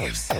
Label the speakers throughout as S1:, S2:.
S1: Lives.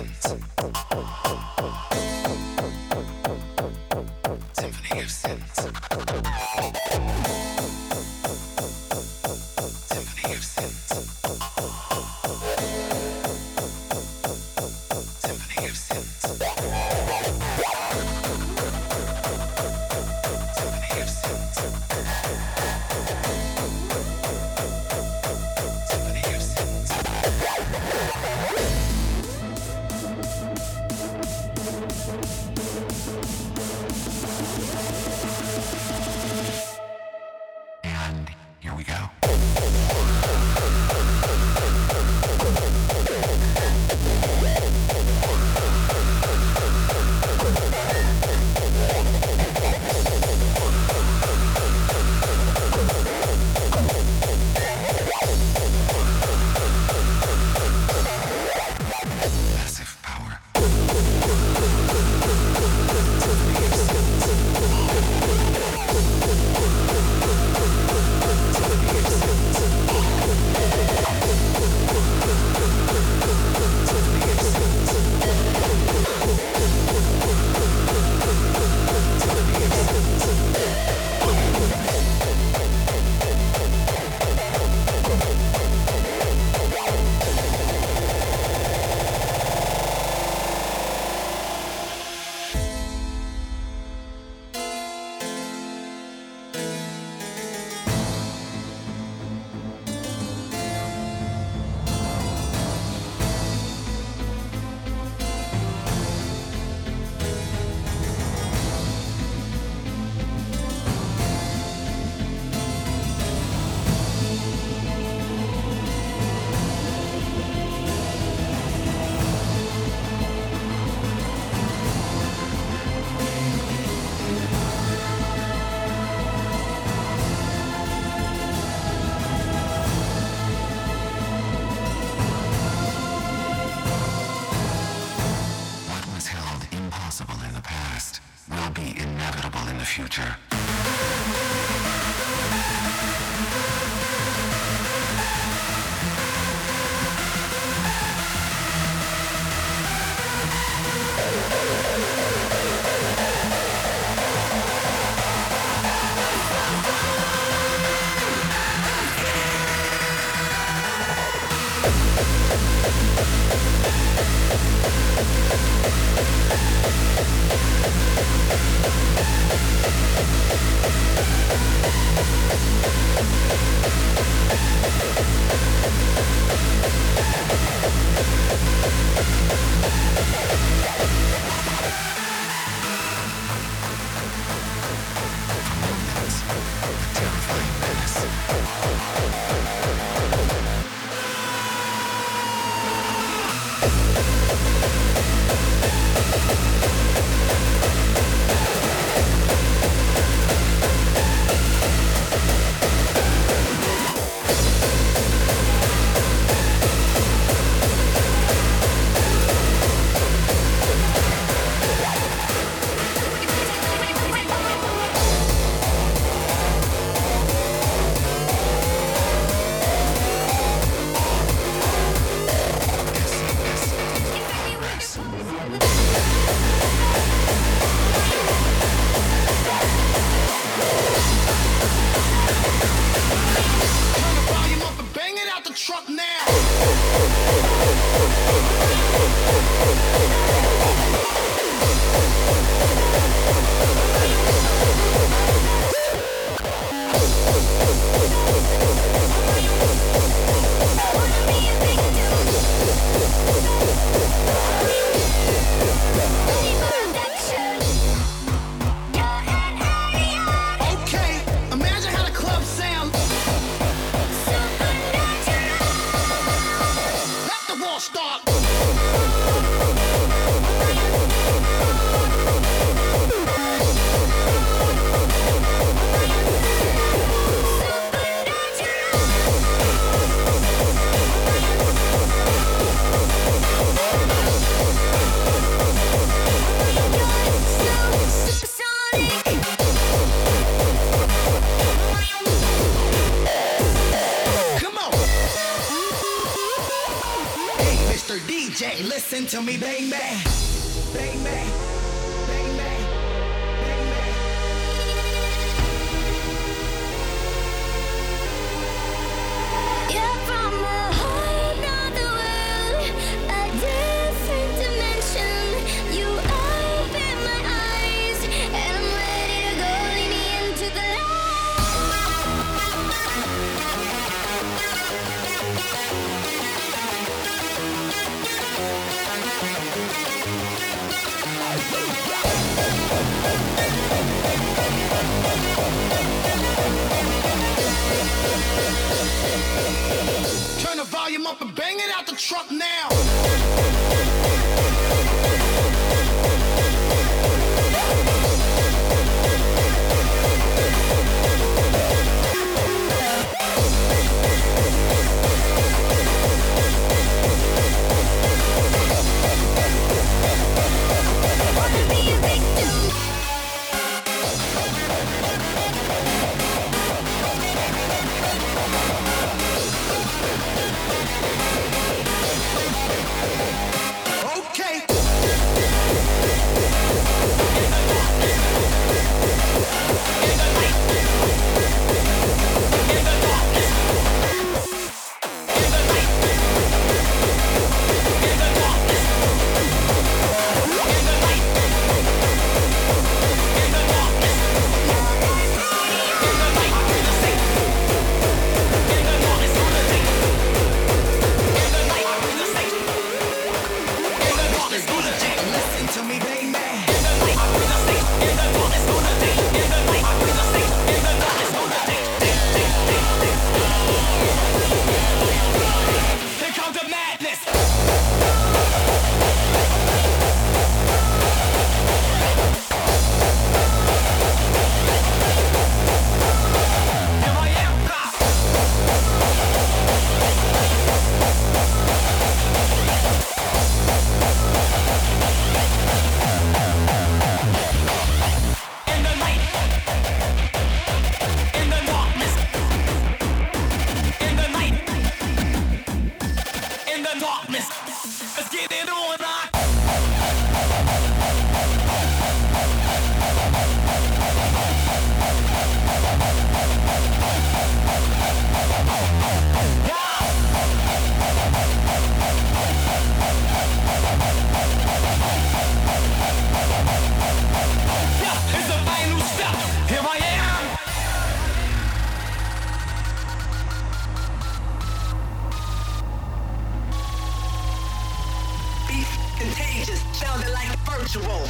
S1: the darkness.
S2: spiritual.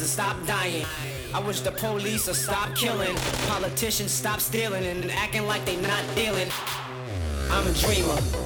S2: to stop dying. I wish the police would stop killing. Politicians stop stealing and acting like they not dealing. I'm a dreamer.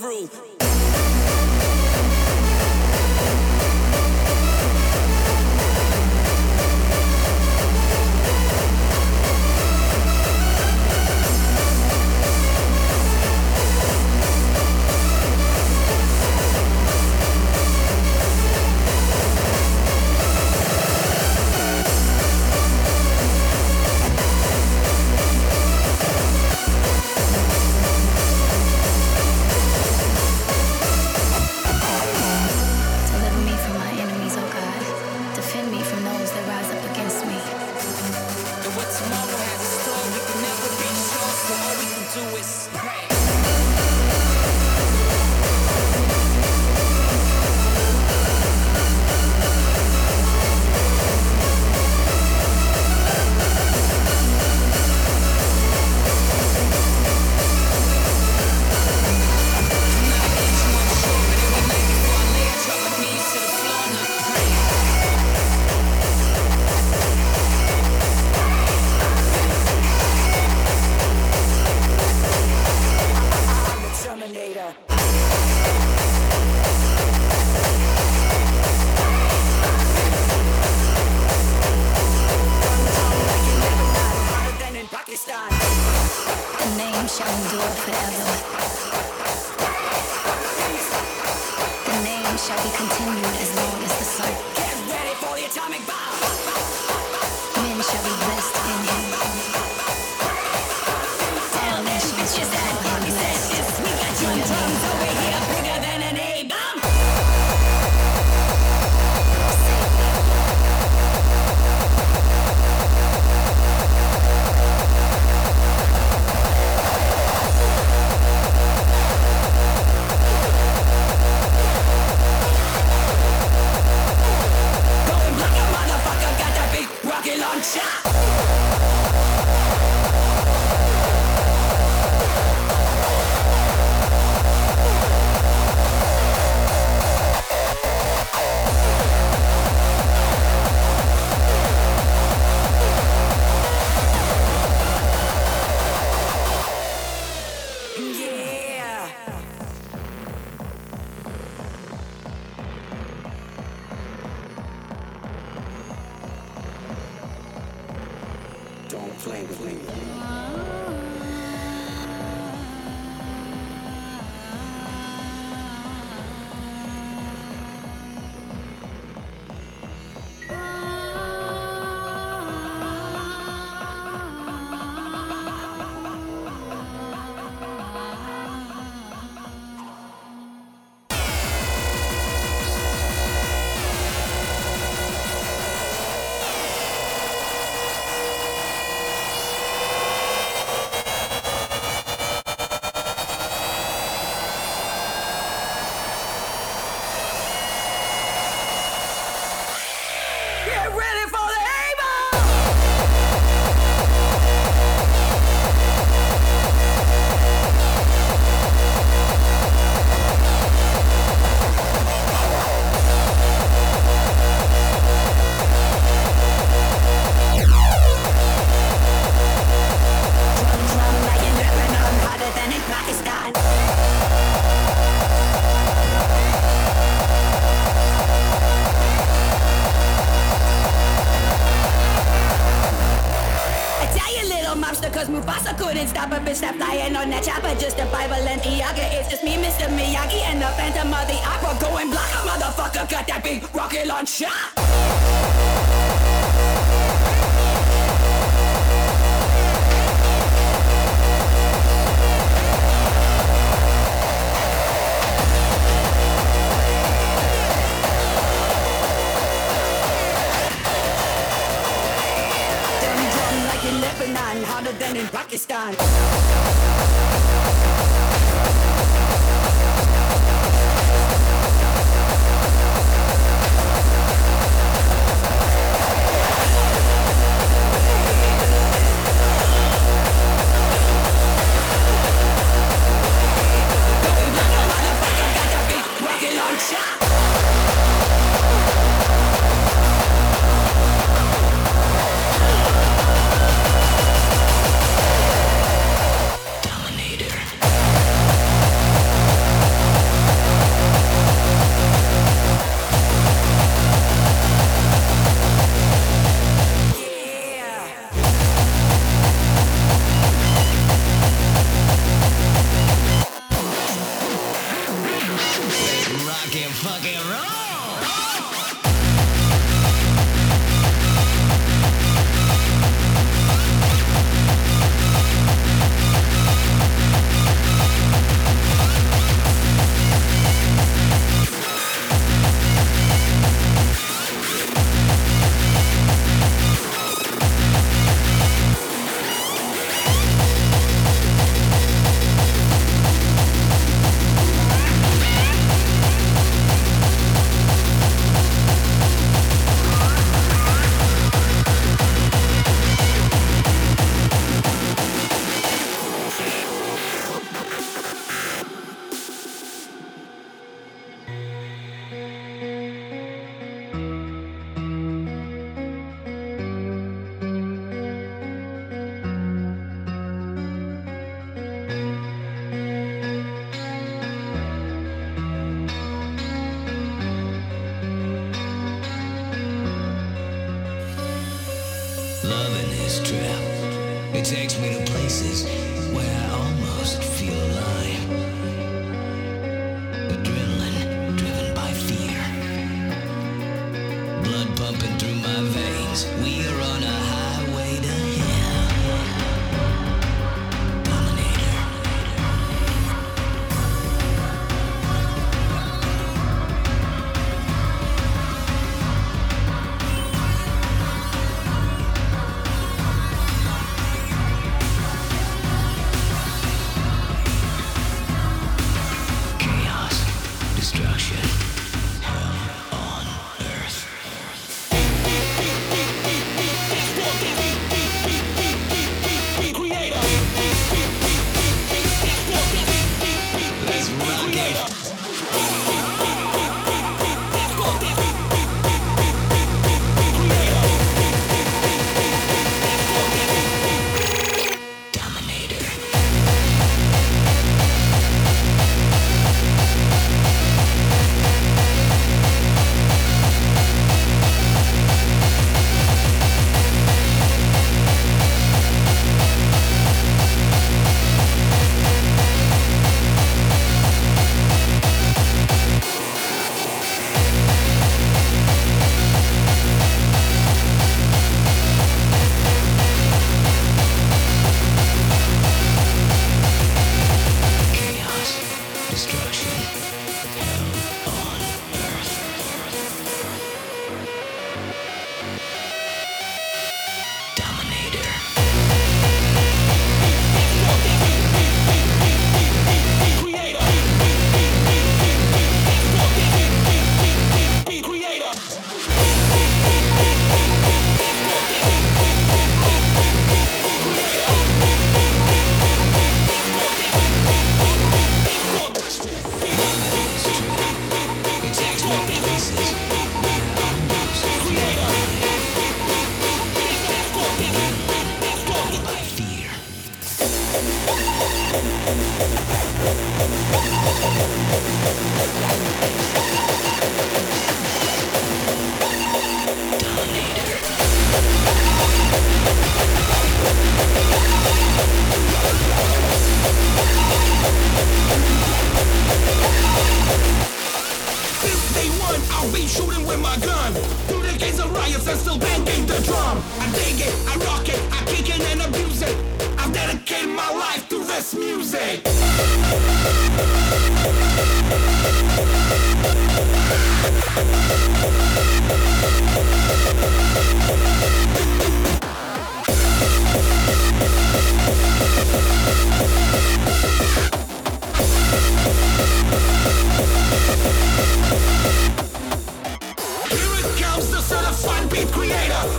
S2: Through.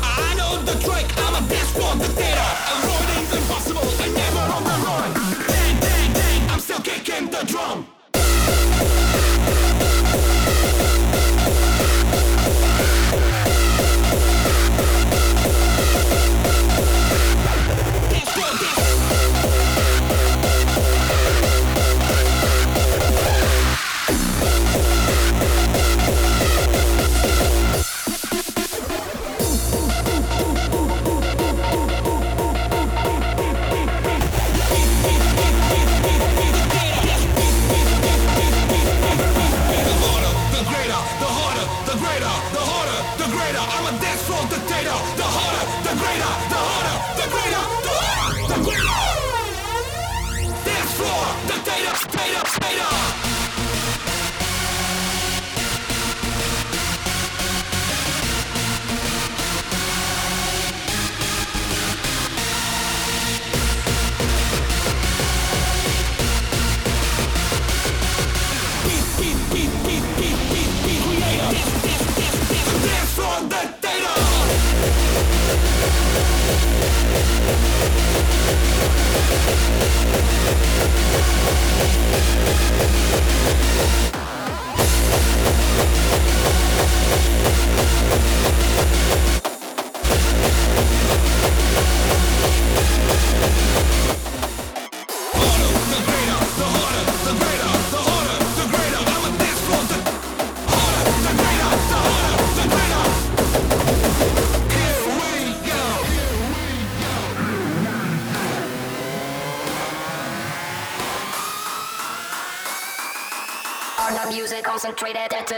S3: I know the trick,
S2: I'm a.
S3: Avoiding the
S4: impossible, I
S5: never the
S6: I'm still kicking
S4: the
S6: drum.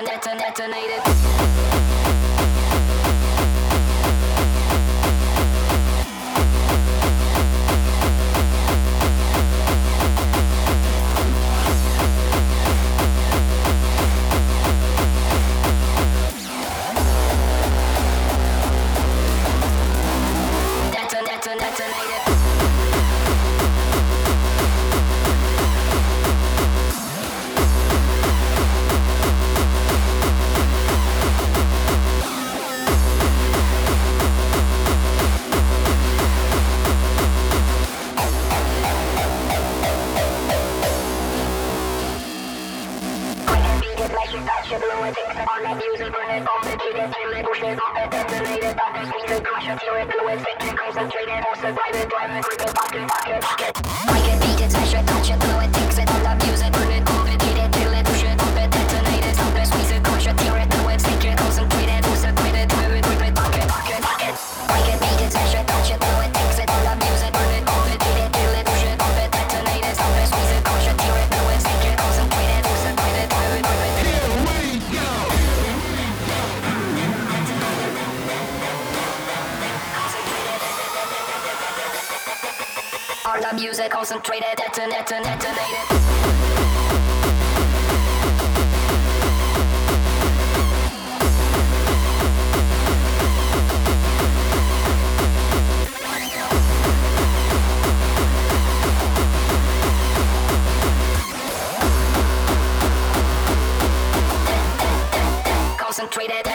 S4: Deton, detonated.
S3: infiltrated.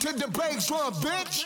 S3: to the bass drum, bitch.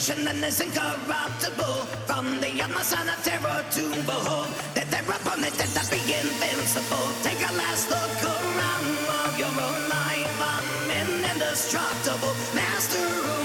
S3: nation that is
S6: incorruptible. From the unseen of terror to behold, that their opponent did not be invincible. Take a last look around of your own life. I'm indestructible, master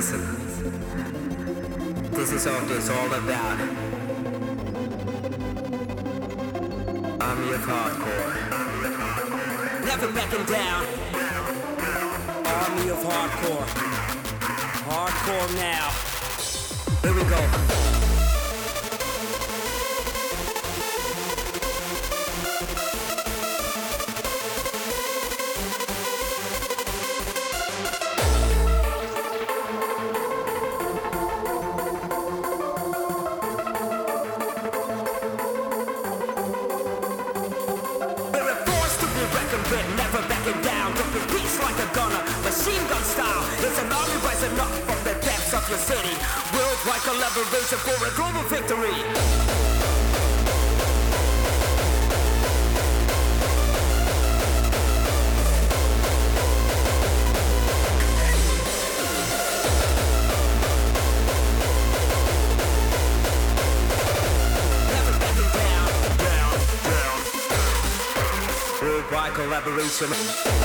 S5: listen. This is what it's all about. I'm your hardcore.
S7: Never backing down.
S5: Army of hardcore. Hardcore now. Here we go.
S7: semana.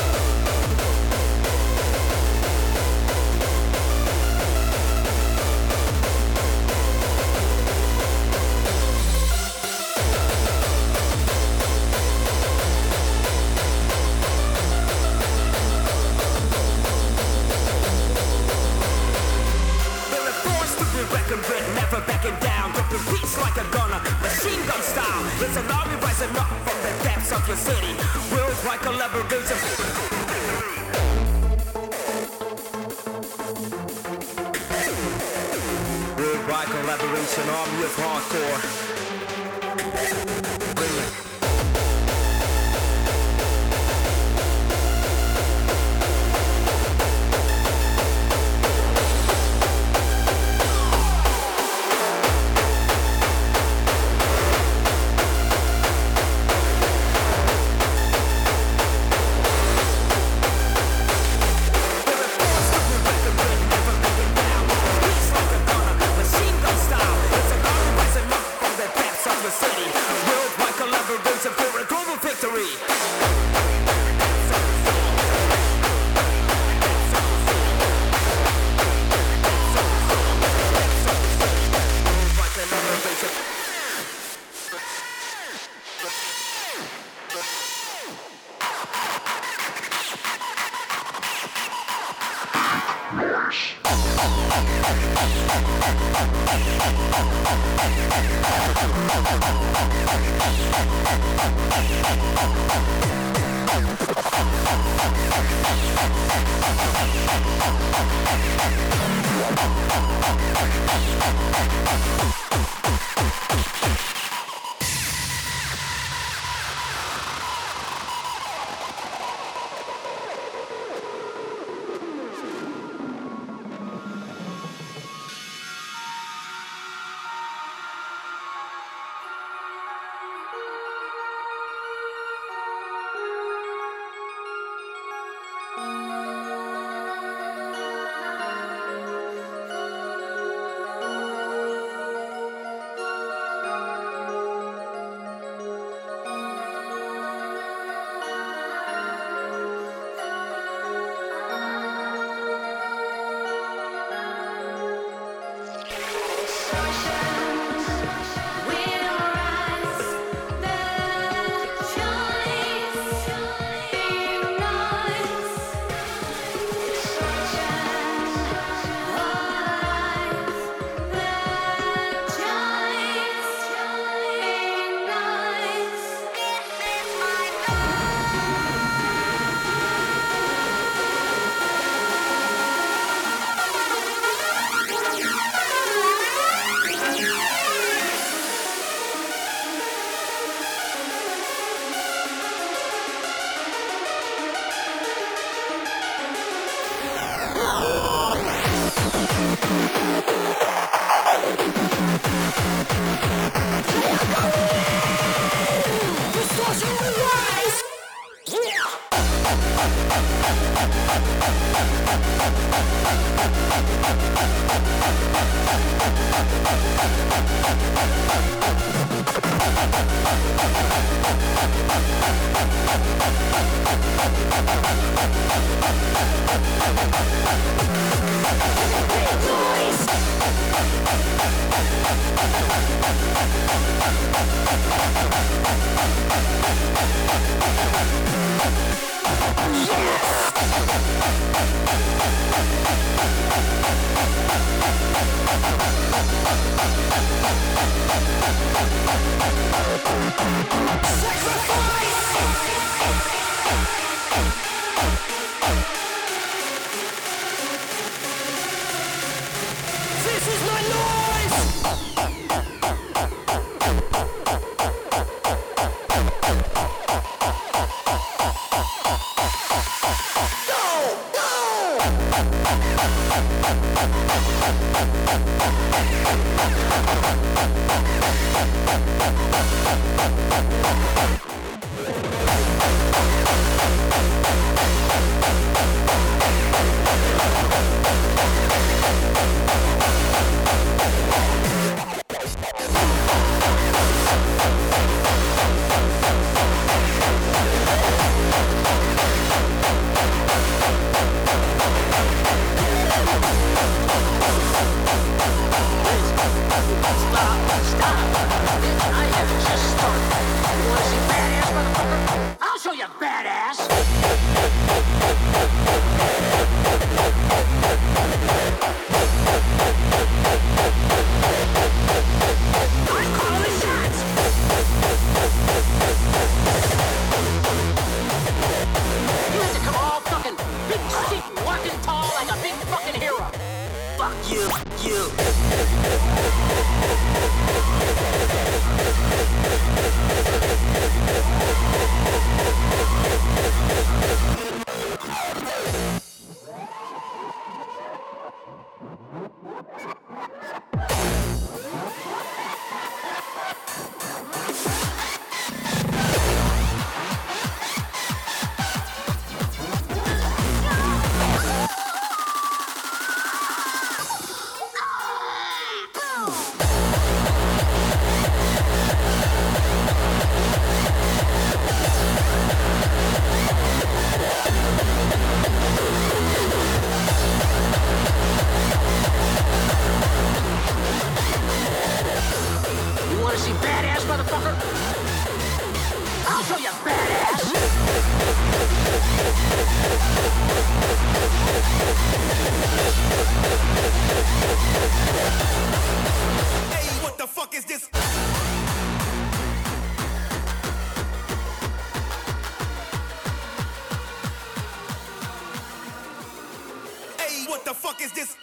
S7: motherfucker? I'll show you badass!
S3: Hey, what the fuck is this? Hey, what the fuck is this?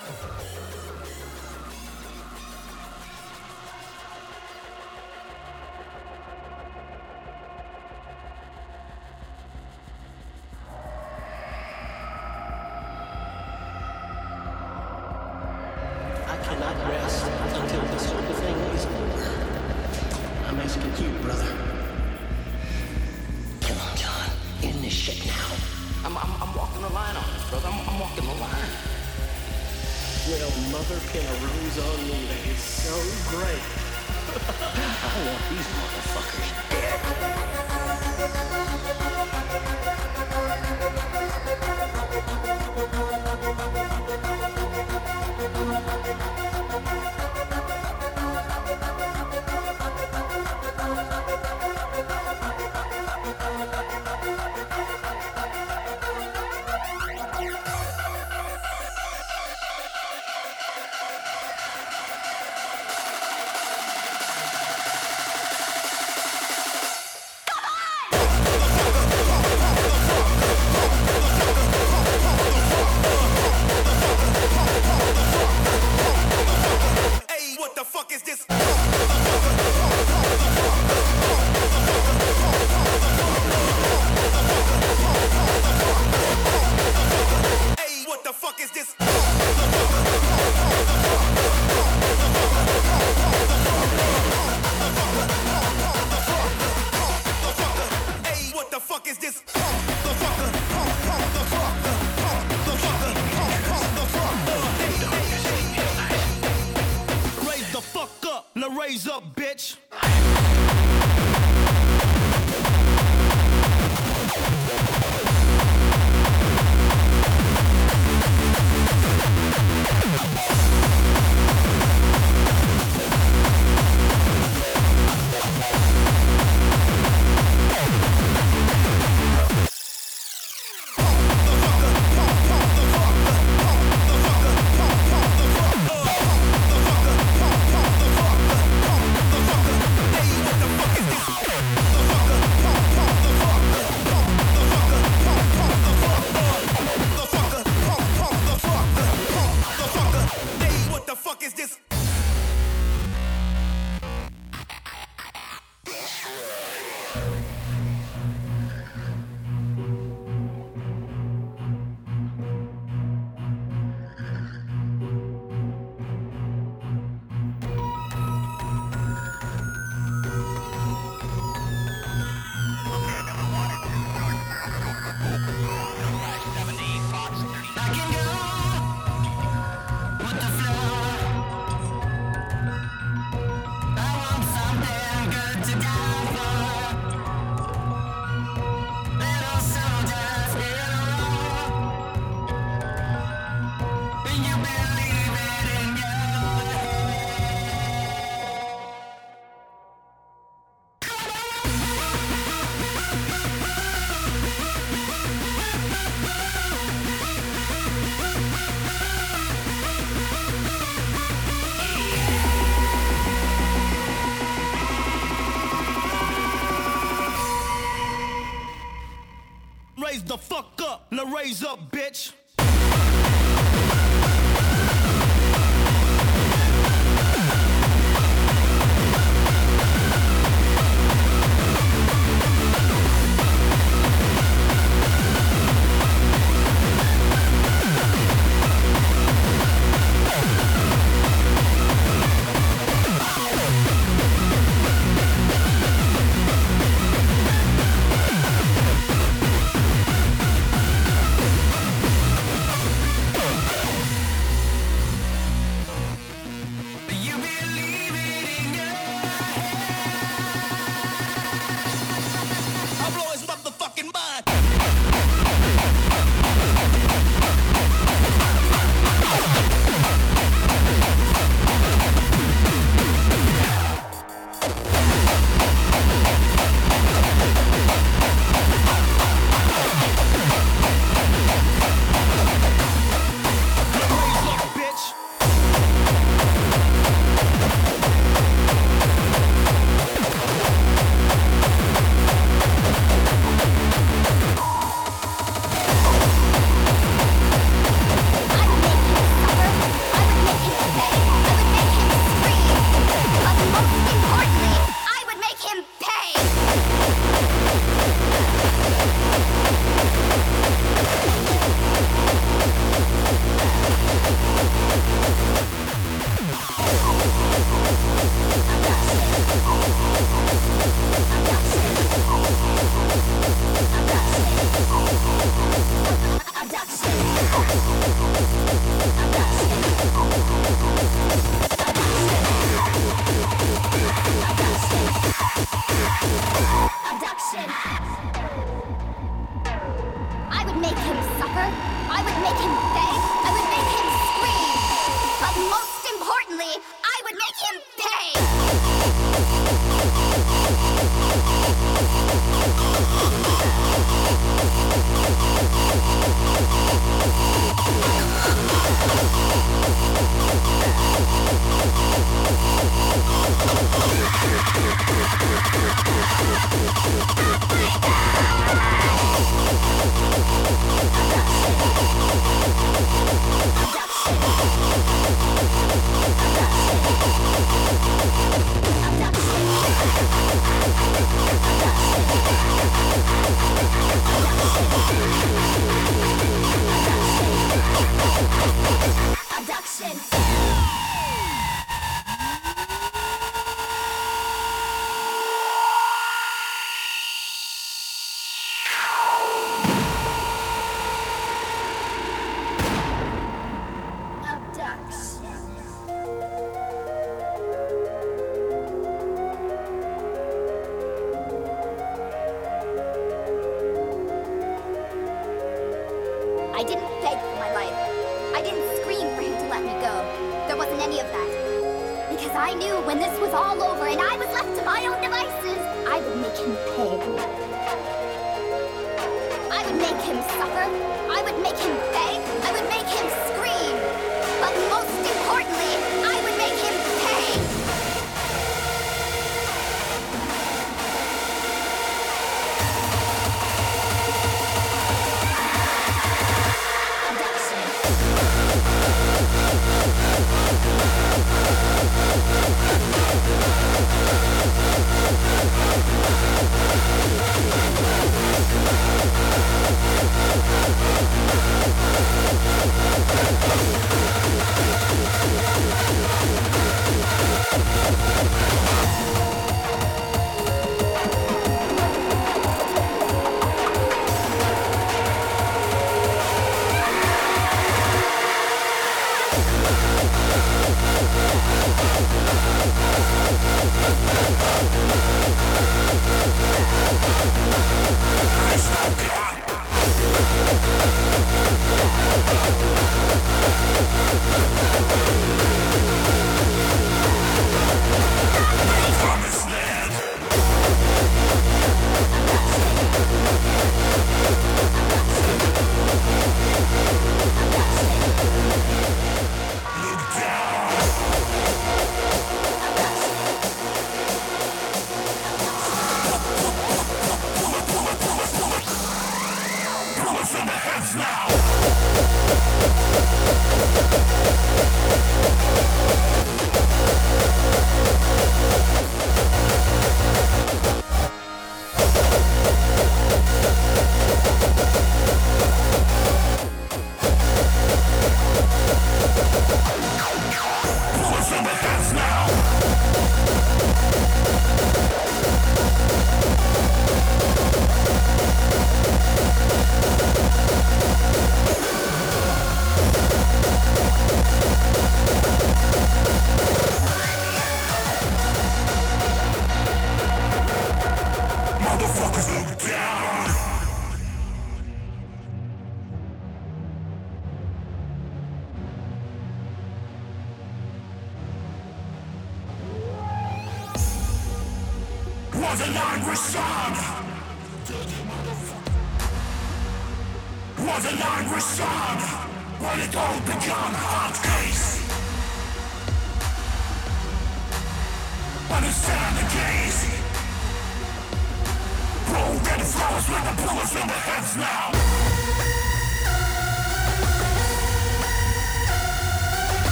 S8: Now
S9: raise up, bitch.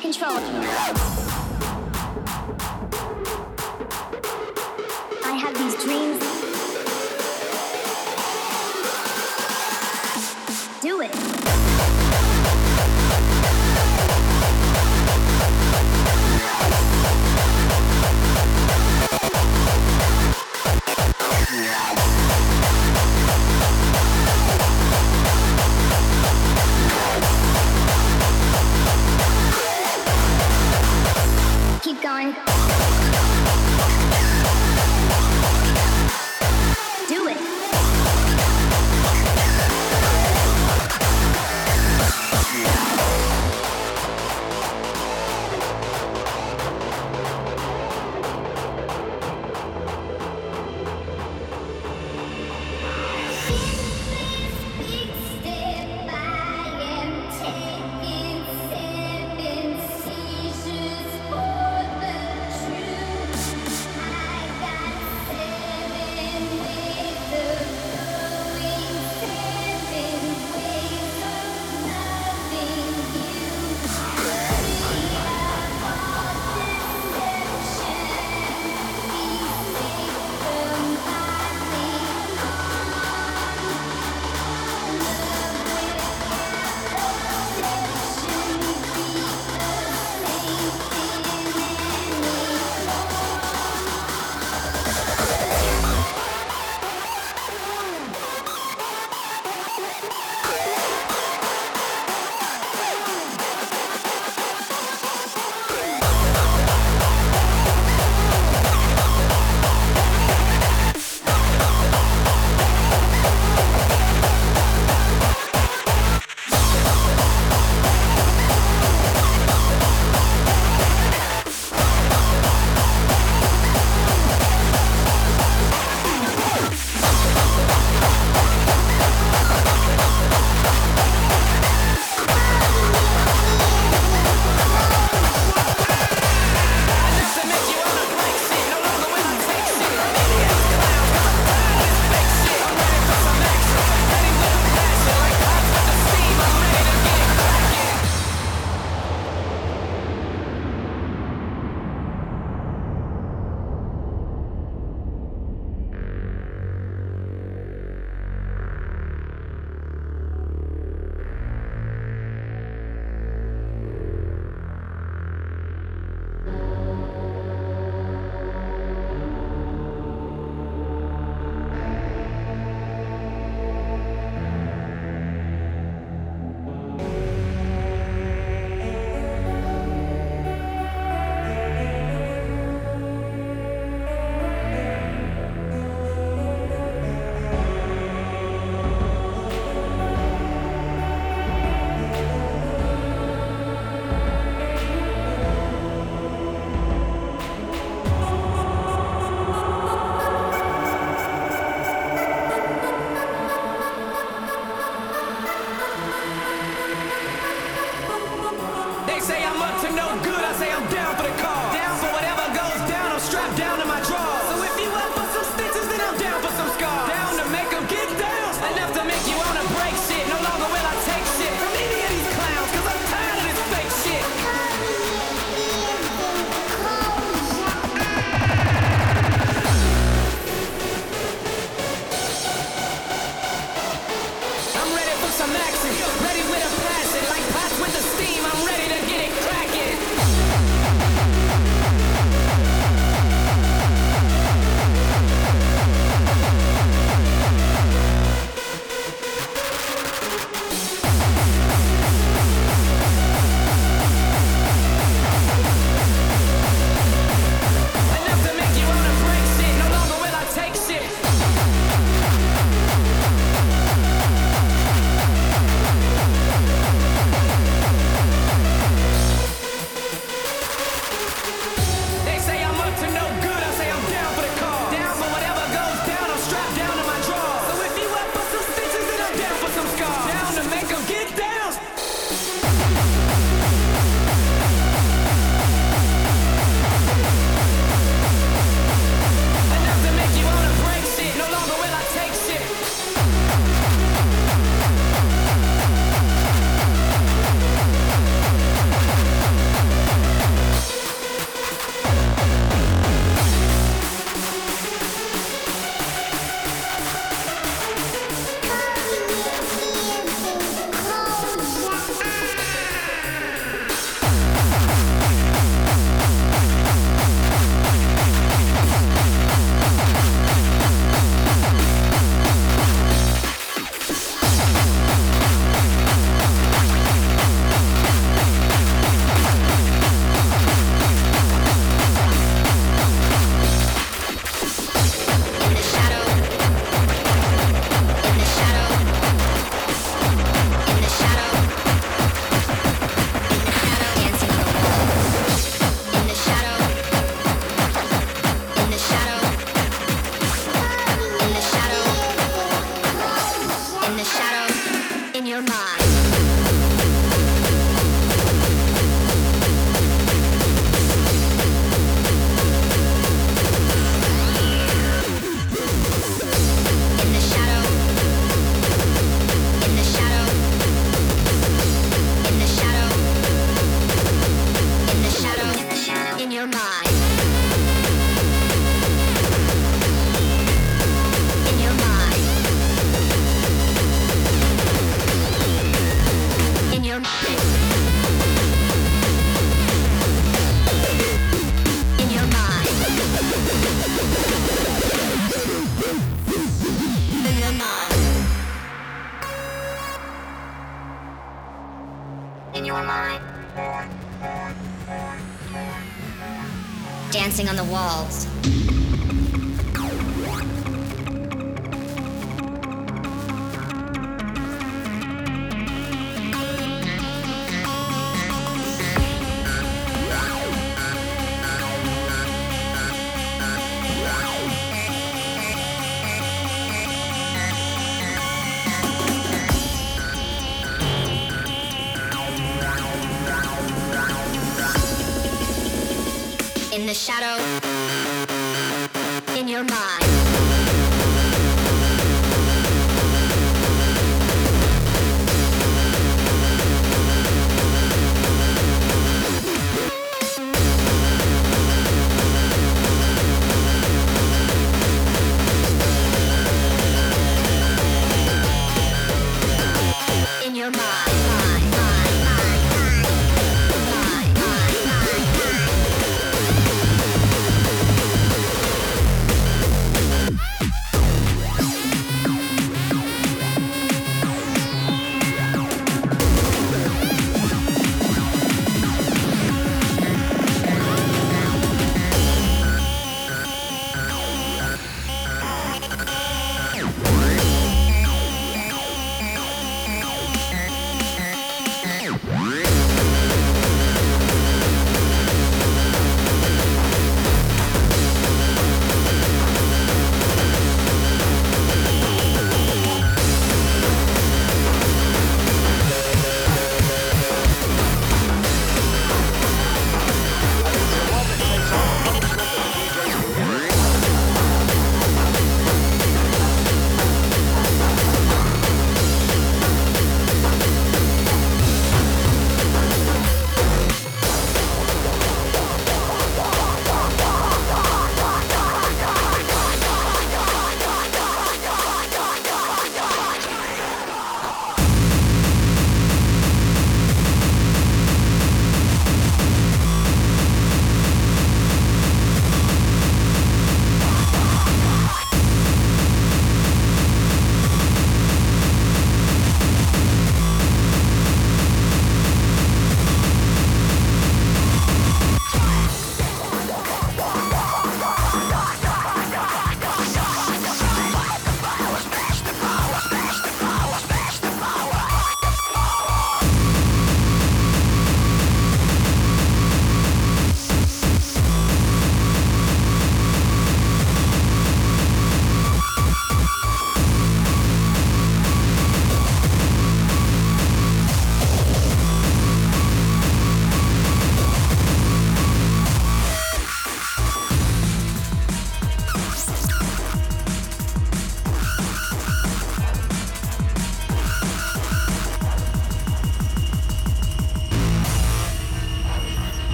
S10: Control of you. I have these dreams. Going.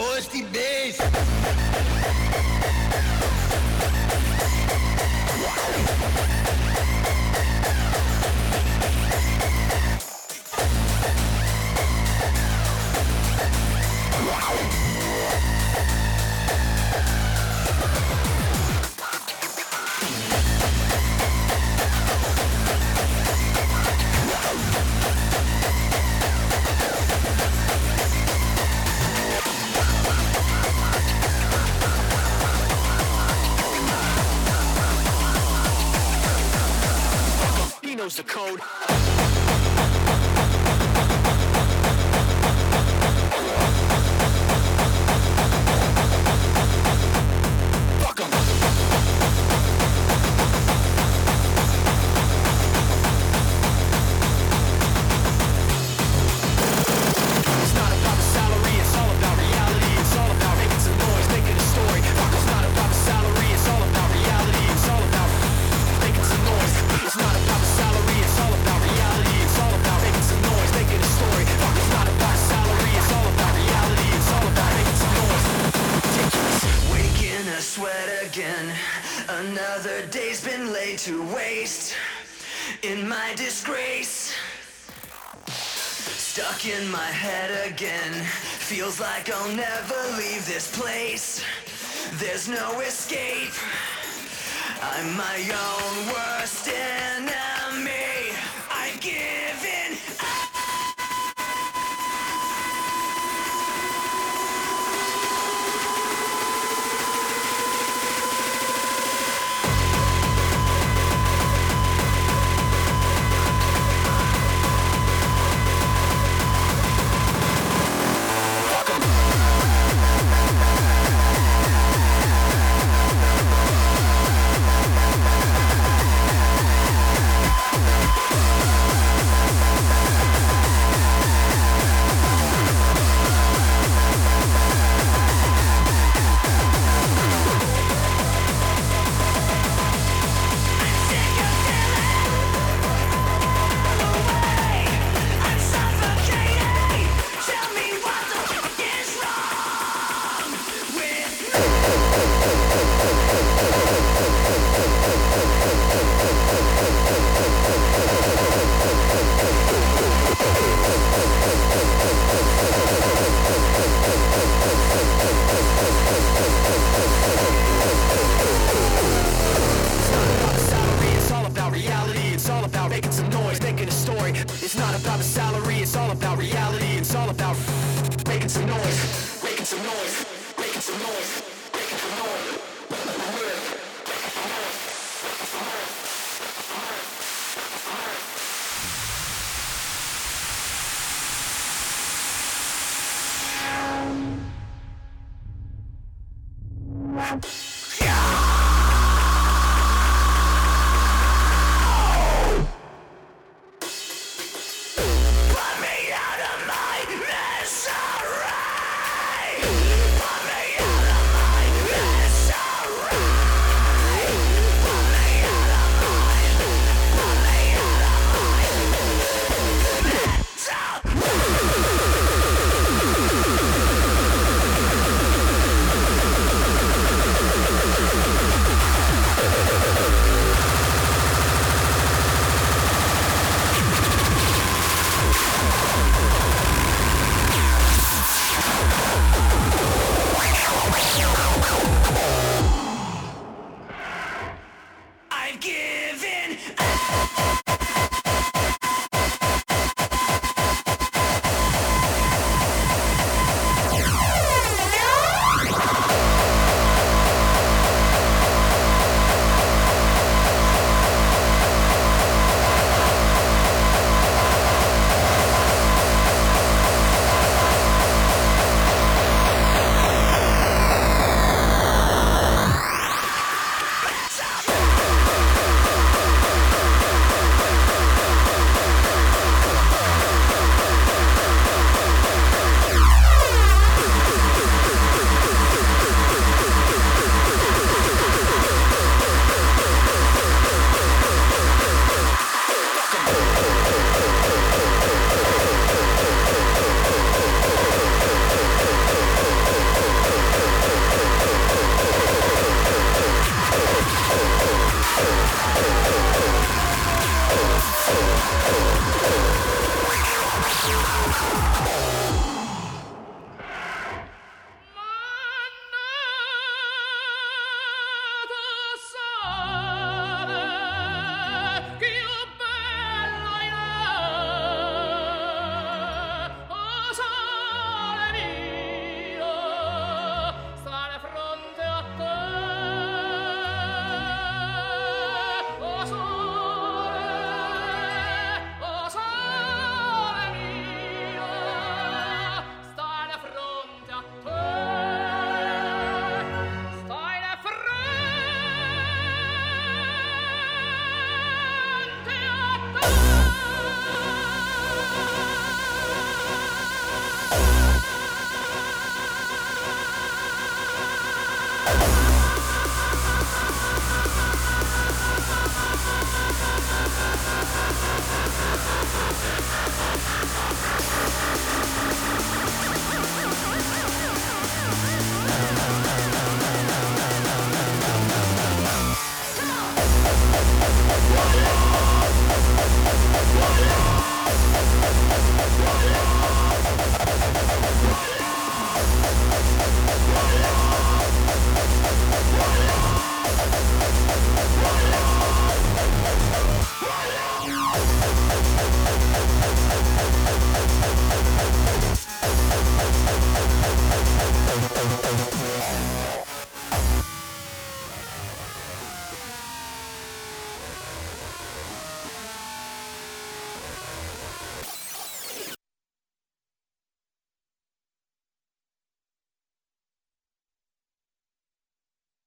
S11: Post e beijo.
S8: Wow. Knows the code.
S6: Head again. Feels like I'll never leave this place. There's no escape. I'm my own worst enemy. I give